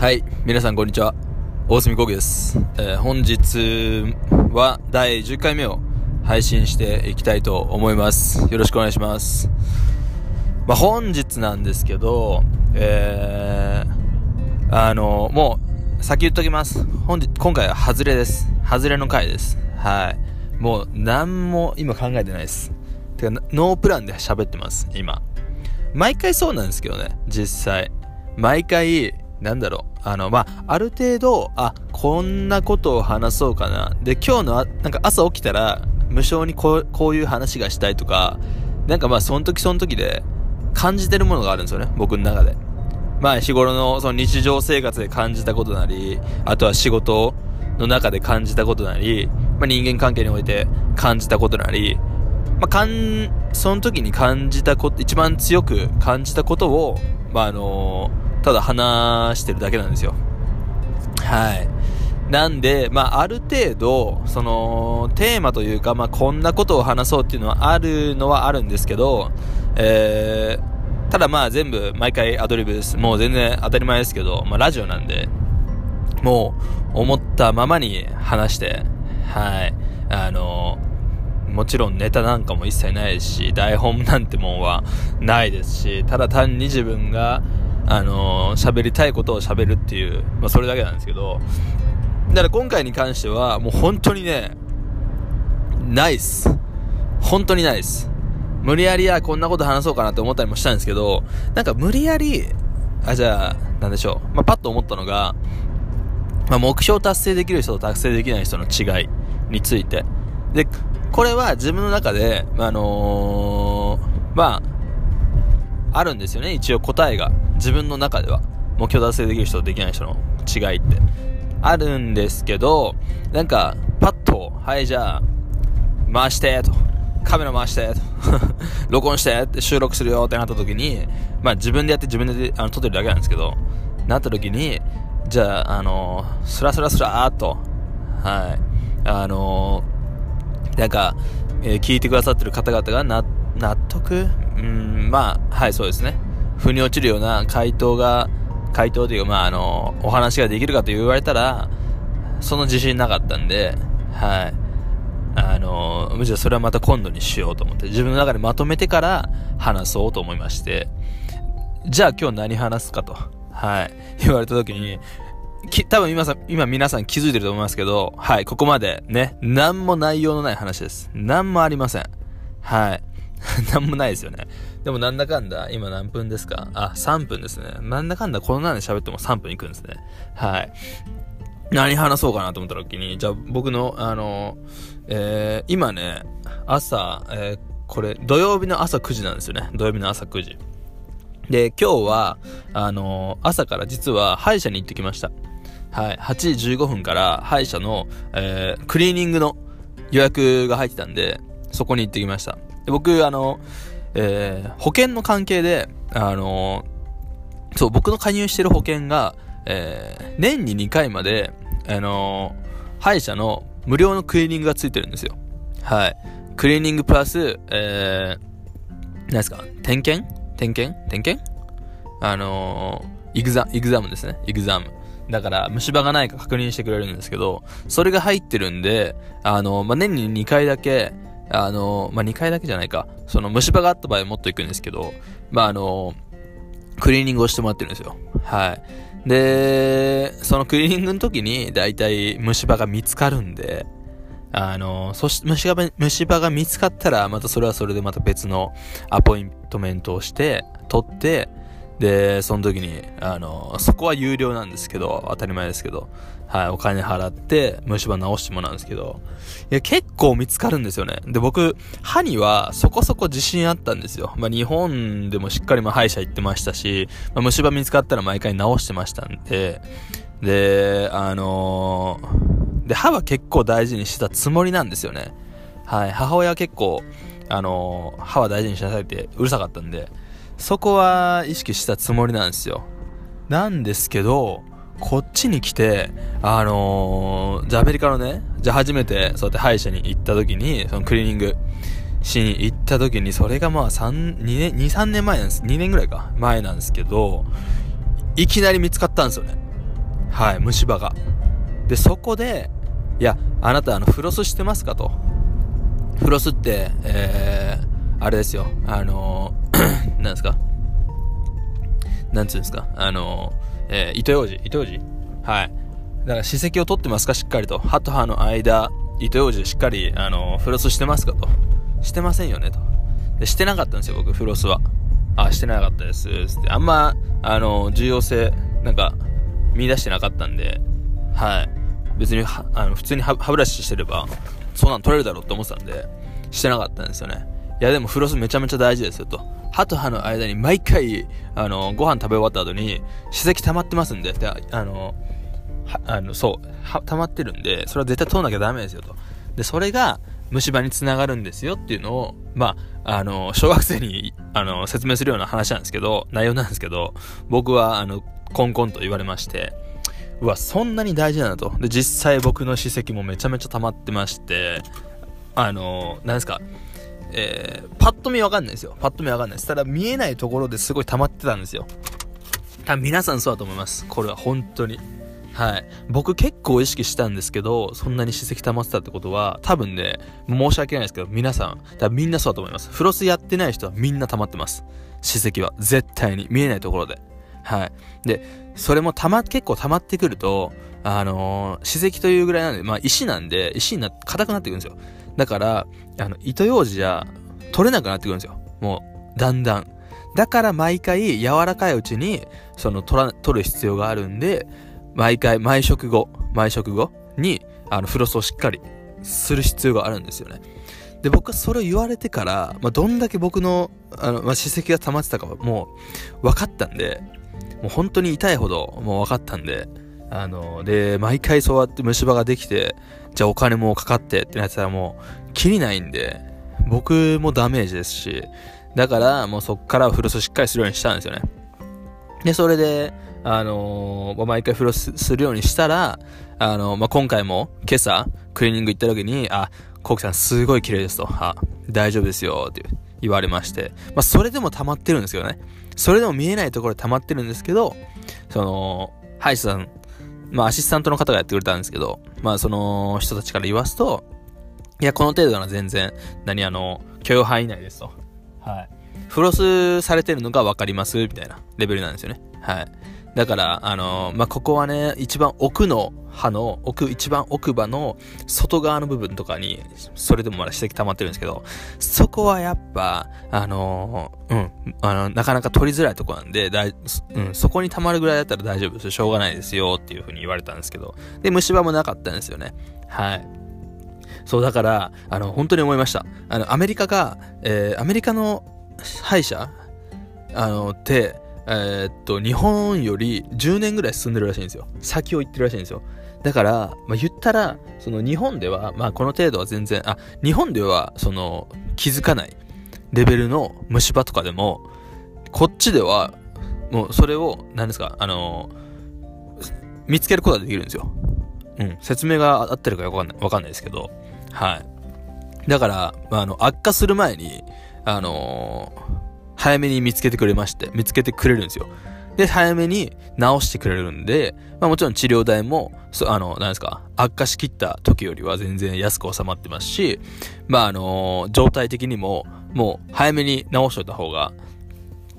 はい、皆さんこんにちは。大隅工具です。えー本日は第10回目を配信していきたいと思います。よろしくお願いします。まあ、本日なんですけど、えー、あの、もう、先言っときます。本日、今回は外れです。外れの回です。はい。もう、何も今考えてないです。てか、ノープランで喋ってます、今。毎回そうなんですけどね、実際。毎回、なんだろう、あの、まあ、ある程度、あ、こんなことを話そうかな。で、今日のあ、なんか朝起きたら、無性にこう、こういう話がしたいとか、なんかまあ、その時その時で感じてるものがあるんですよね、僕の中で。まあ、日頃のその日常生活で感じたことなり、あとは仕事の中で感じたことなり、まあ、人間関係において感じたことなり、まあ、かん、その時に感じたこと、一番強く感じたことを、まあ、あのただ話してるだけなんですよ。はい。なんで、まあ、ある程度、その、テーマというか、まあ、こんなことを話そうっていうのはあるのはあるんですけど、えー、ただまあ全部毎回アドリブです。もう全然当たり前ですけど、まあラジオなんで、もう思ったままに話して、はい。あのもちろんネタなんかも一切ないし、台本なんてもんはないですし、ただ単に自分が、あの喋りたいことを喋るっていう、まあそれだけなんですけど、だから今回に関しては、もう本当にね、ないっす。本当にないっす。無理やり、あ、こんなこと話そうかなって思ったりもしたんですけど、なんか無理やり、あ、じゃあ、なんでしょう。まあ、パッと思ったのが、まあ、目標達成できる人と達成できない人の違いについて。で、これは自分の中で、あのーまあ、あるんですよね、一応答えが。自分の中では。目標達成できる人とできない人の違いって。あるんですけど、なんか、パッと、はい、じゃあ、回して、と。カメラ回して、と。録音して、って収録するよってなった時に、まあ自分でやって自分であの撮ってるだけなんですけど、なった時に、じゃあ、あのー、スラスラスラーっと、はい、あのー、なんか、えー聞いてくださってる方々がな納得？うん、まあ、はい、そうですね。腑に落ちるような回答が、回答というか、まあ、あのお話ができるかと言われたら、その自信なかったんで、はい。あの、むしろそれはまた今度にしようと思って、自分の中でまとめてから話そうと思いまして、じゃあ今日何話すかと、はい、言われた時に、き、多分今さ、今皆さん気づいてると思いますけど、はい、ここまでね、何も内容のない話です。何もありません。はい。何もないですよね。でもなんだかんだ、今何分ですか？あ、3分ですね。なんだかんだこんなんで喋っても3分いくんですね。はい。何話そうかなと思った時に、じゃあ僕の、あの、えー、今ね、朝、えー、これ、土曜日の朝9時なんですよね。土曜日の朝9時。で、今日は、あの朝から実は歯医者に行ってきました。はい。8時15分から歯医者の、えー、クリーニングの予約が入ってたんで、そこに行ってきました。で僕、あの、えー、保険の関係で、あのそう、僕の加入してる保険が、えー、年に2回まで、あの歯医者の無料のクリーニングがついてるんですよ。はい。クリーニングプラス、えー、何ですか？点検？点検？点検？あのー、イグザ、イグザムですね。イグザム。だから、虫歯がないか確認してくれるんですけど、それが入ってるんで、あのまあ、年に2回だけ、あのまあ、2回だけじゃないか。その虫歯があった場合もっと行くんですけど、まあ、あのクリーニングをしてもらってるんですよ。はい。で、そのクリーニングの時に、だいたい虫歯が見つかるんで、あの、そして虫歯虫歯が見つかったら、またそれはそれでまた別のアポイントメントをして、取って、で、その時に、あの、そこは有料なんですけど、当たり前ですけど、はい、お金払って、虫歯直してもらうんですけど、いや、結構見つかるんですよね。で、僕、歯にはそこそこ自信あったんですよ。まあ、日本でもしっかりま歯医者行ってましたし、まあ、虫歯見つかったら毎回直してましたんで、で、あのーで、歯は結構大事にしてたつもりなんですよね。はい、母親は結構、あのー歯は大事にしなさいってうるさかったんで、そこは意識したつもりなんですよ。なんですけど、こっちに来て、あのー、じゃあアメリカのね、じゃあ初めてそうやって歯医者に行った時に、そのクリーニングしに行った時に、それがまあ3、2年、2、3年前なんです。2年ぐらいか。前なんですけど、いきなり見つかったんですよね。はい、虫歯が。で、そこで、いや、あなた、あの、フロスしてますかと。フロスって、えー、あれですよ。あのー、なんですか？なんつうんですか？あの、えー、糸ようじ糸ようじはい。だから、歯石を取ってますか？しっかりと。歯と歯の間、糸ようじでしっかり、あの、フロスしてますか？と。してませんよね、と。で、してなかったんですよ、僕、フロスは。あ、してなかったです。つって。あんま、あの、重要性、なんか、見出してなかったんで、はい。別にあの普通に歯ブラシしてれば、そんなん取れるだろうって思ってたんで、してなかったんですよね。いやでもフロスめちゃめちゃ大事ですよと。歯と歯の間に毎回、あの、ご飯食べ終わった後に、歯石溜まってますんで、であの、あの、そう、溜まってるんで、それは絶対取らなきゃダメですよと。で、それが虫歯につながるんですよっていうのを、まあ、あの、小学生に、あの、説明するような話なんですけど、内容なんですけど、僕は、あの、コンコンと言われまして、うわ、そんなに大事なんだと。で、実際僕の歯石もめちゃめちゃ溜まってまして、あの、何ですか、えー、パッと見わかんないですよ。パッと見わかんないです。ただ見えないところですごい溜まってたんですよ。多分皆さんそうだと思います。これは本当に。はい。僕結構意識したんですけど、そんなに歯石溜まってたってことは、多分ね、申し訳ないですけど、皆さん、多分みんなそうだと思います。フロスやってない人はみんな溜まってます。歯石は。絶対に。見えないところで。はい。で、それもたま、結構溜まってくると、あのー、歯石というぐらいなんで、まあ石なんで、石にな、硬くなってくるんですよ。だから、あの、糸ようじじゃ取れなくなってくるんですよ。もう、だんだん。だから毎回柔らかいうちに、その、取ら、取る必要があるんで、毎回、毎食後、毎食後に、あの、フロスをしっかりする必要があるんですよね。で、僕はそれを言われてから、まあ、どんだけ僕の、あの、まあ、歯石が溜まってたかはもう、分かったんで、もう本当に痛いほどもう分かったんで、あの、で、毎回そうやって虫歯ができて、じゃあお金もかかってってなってたらもう、きりないんで、僕もダメージですし、だからもうそっからフロスしっかりするようにしたんですよね。で、それで、あのー、毎回フロスするようにしたら、あのー、まあ、今回も今朝クリーニング行った時に、あ、コウキさんすごい綺麗ですと、あ、大丈夫ですよっていう言われまして、まあ、それでも溜まってるんですよね。それでも見えないところで溜まってるんですけど、その、歯医者さん、まあアシスタントの方がやってくれたんですけど、まあその人たちから言わすと、いや、この程度なら全然、何あの、許容範囲内ですと。はい。フロスされてるのがわかりますみたいなレベルなんですよね。はい。だから、あのー、まあ、ここはね、一番奥の歯の、奥、一番奥歯の外側の部分とかに、それでもまだ指摘溜まってるんですけど、そこはやっぱ、あのー、うん、あの、なかなか取りづらいとこなんで、だい、うん、そこに溜まるぐらいだったら大丈夫です。しょうがないですよ、っていう風に言われたんですけど、で、虫歯もなかったんですよね。はい。そう、だから、あの、本当に思いました。あの、アメリカが、えー、アメリカの歯医者あの、って、えー、っと、日本より10年ぐらい進んでるらしいんですよ。先を行ってるらしいんですよ。だから、まあ、言ったら、その日本では、まあこの程度は全然、あ、日本では、その、気づかないレベルの虫歯とかでも、こっちでは、もうそれを、何ですか、あの見つけることができるんですよ。うん。説明が合ってるかわかんない、わかんないですけど、はい。だから、まあ、あの、悪化する前に、あのー早めに見つけてくれまして、見つけてくれるんですよ。で、早めに治してくれるんで、まあもちろん治療代も、そあの、なんですか、悪化しきった時よりは全然安く収まってますし、まああのー、状態的にも、もう早めに治しといた方が、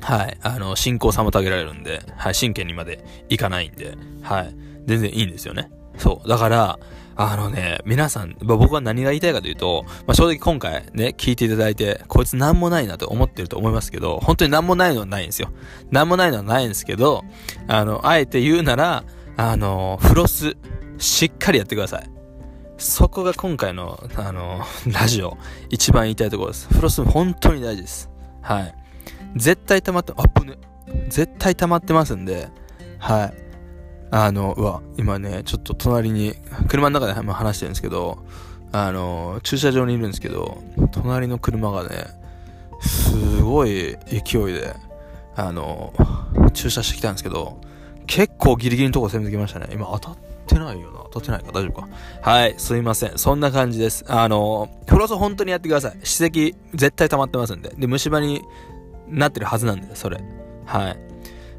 はい、あの、進行妨げられるんで、はい、神経にまでいかないんで、はい、全然いいんですよね。そう。だから、あのね、皆さんま、僕は何が言いたいかというと、まあ、正直今回ね、聞いていただいて、こいつ何もないなと思ってると思いますけど、本当に何もないのはないんですよ。何もないのはないんですけど、あの、あえて言うなら、あの、フロス、しっかりやってください。そこが今回の、あの、ラジオ、一番言いたいところです。フロス本当に大事です。はい。絶対溜まって、あっぶね。絶対溜まってますんで、はい。あの、うわ、今ね、ちょっと隣に、車の中で話してるんですけど、あの、駐車場にいるんですけど、隣の車がね、すごい勢いで、あの、駐車してきたんですけど、結構ギリギリのとこ攻めてきましたね。今当たってないよな。当たってないか大丈夫か。はい、すいません。そんな感じです。あの、フロス本当にやってください。歯石絶対溜まってますんで。で、虫歯になってるはずなんで、それ。はい。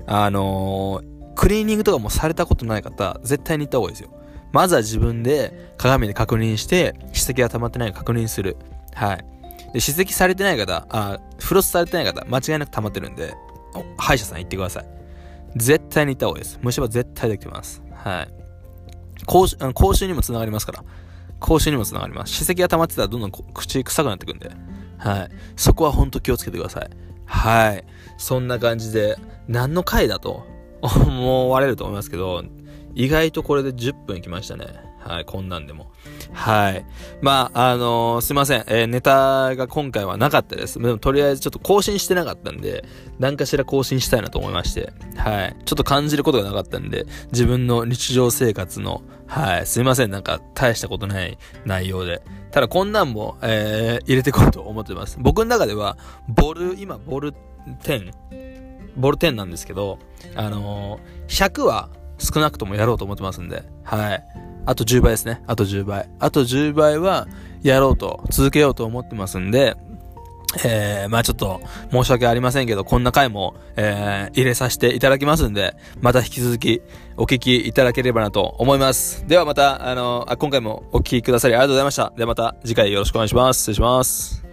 あのークリーニングとかもされたことない方、絶対に行った方がいいですよ。まずは自分で鏡で確認して、歯石が溜まってないか確認する。はい。で、歯石されてない方、あ、フロスされてない方、間違いなく溜まってるんで、歯医者さん行ってください。絶対に行った方がいいです。虫歯絶対できてます。はい。口臭、口臭にもつながりますから。口臭にもつながります。歯石が溜まってたらどんどん口臭くなってくんで。はい。そこはほんと気をつけてください。はい。そんな感じで、何の回だと 思われると思いますけど、意外とこれで10分いきましたね。はい、こんなんでも。はい。まあ、あのー、すいません。えー、ネタが今回はなかったです。でも、とりあえずちょっと更新してなかったんで、何かしら更新したいなと思いまして、はい。ちょっと感じることがなかったんで、自分の日常生活の、はい、すいません。なんか、大したことない内容で。ただ、こんなんも、えー、入れていこうと思ってます。僕の中では、ボル、今、ボル10、ボル10なんですけど、あのー、100は少なくともやろうと思ってますんで、はい。あと10倍ですね。あと10倍。あと10倍はやろうと、続けようと思ってますんで、えー、まあちょっと申し訳ありませんけど、こんな回も、えー、入れさせていただきますんで、また引き続きお聞きいただければなと思います。ではまた、あの、あ今回もお聞きくださりありがとうございました。ではまた次回よろしくお願いします。失礼します。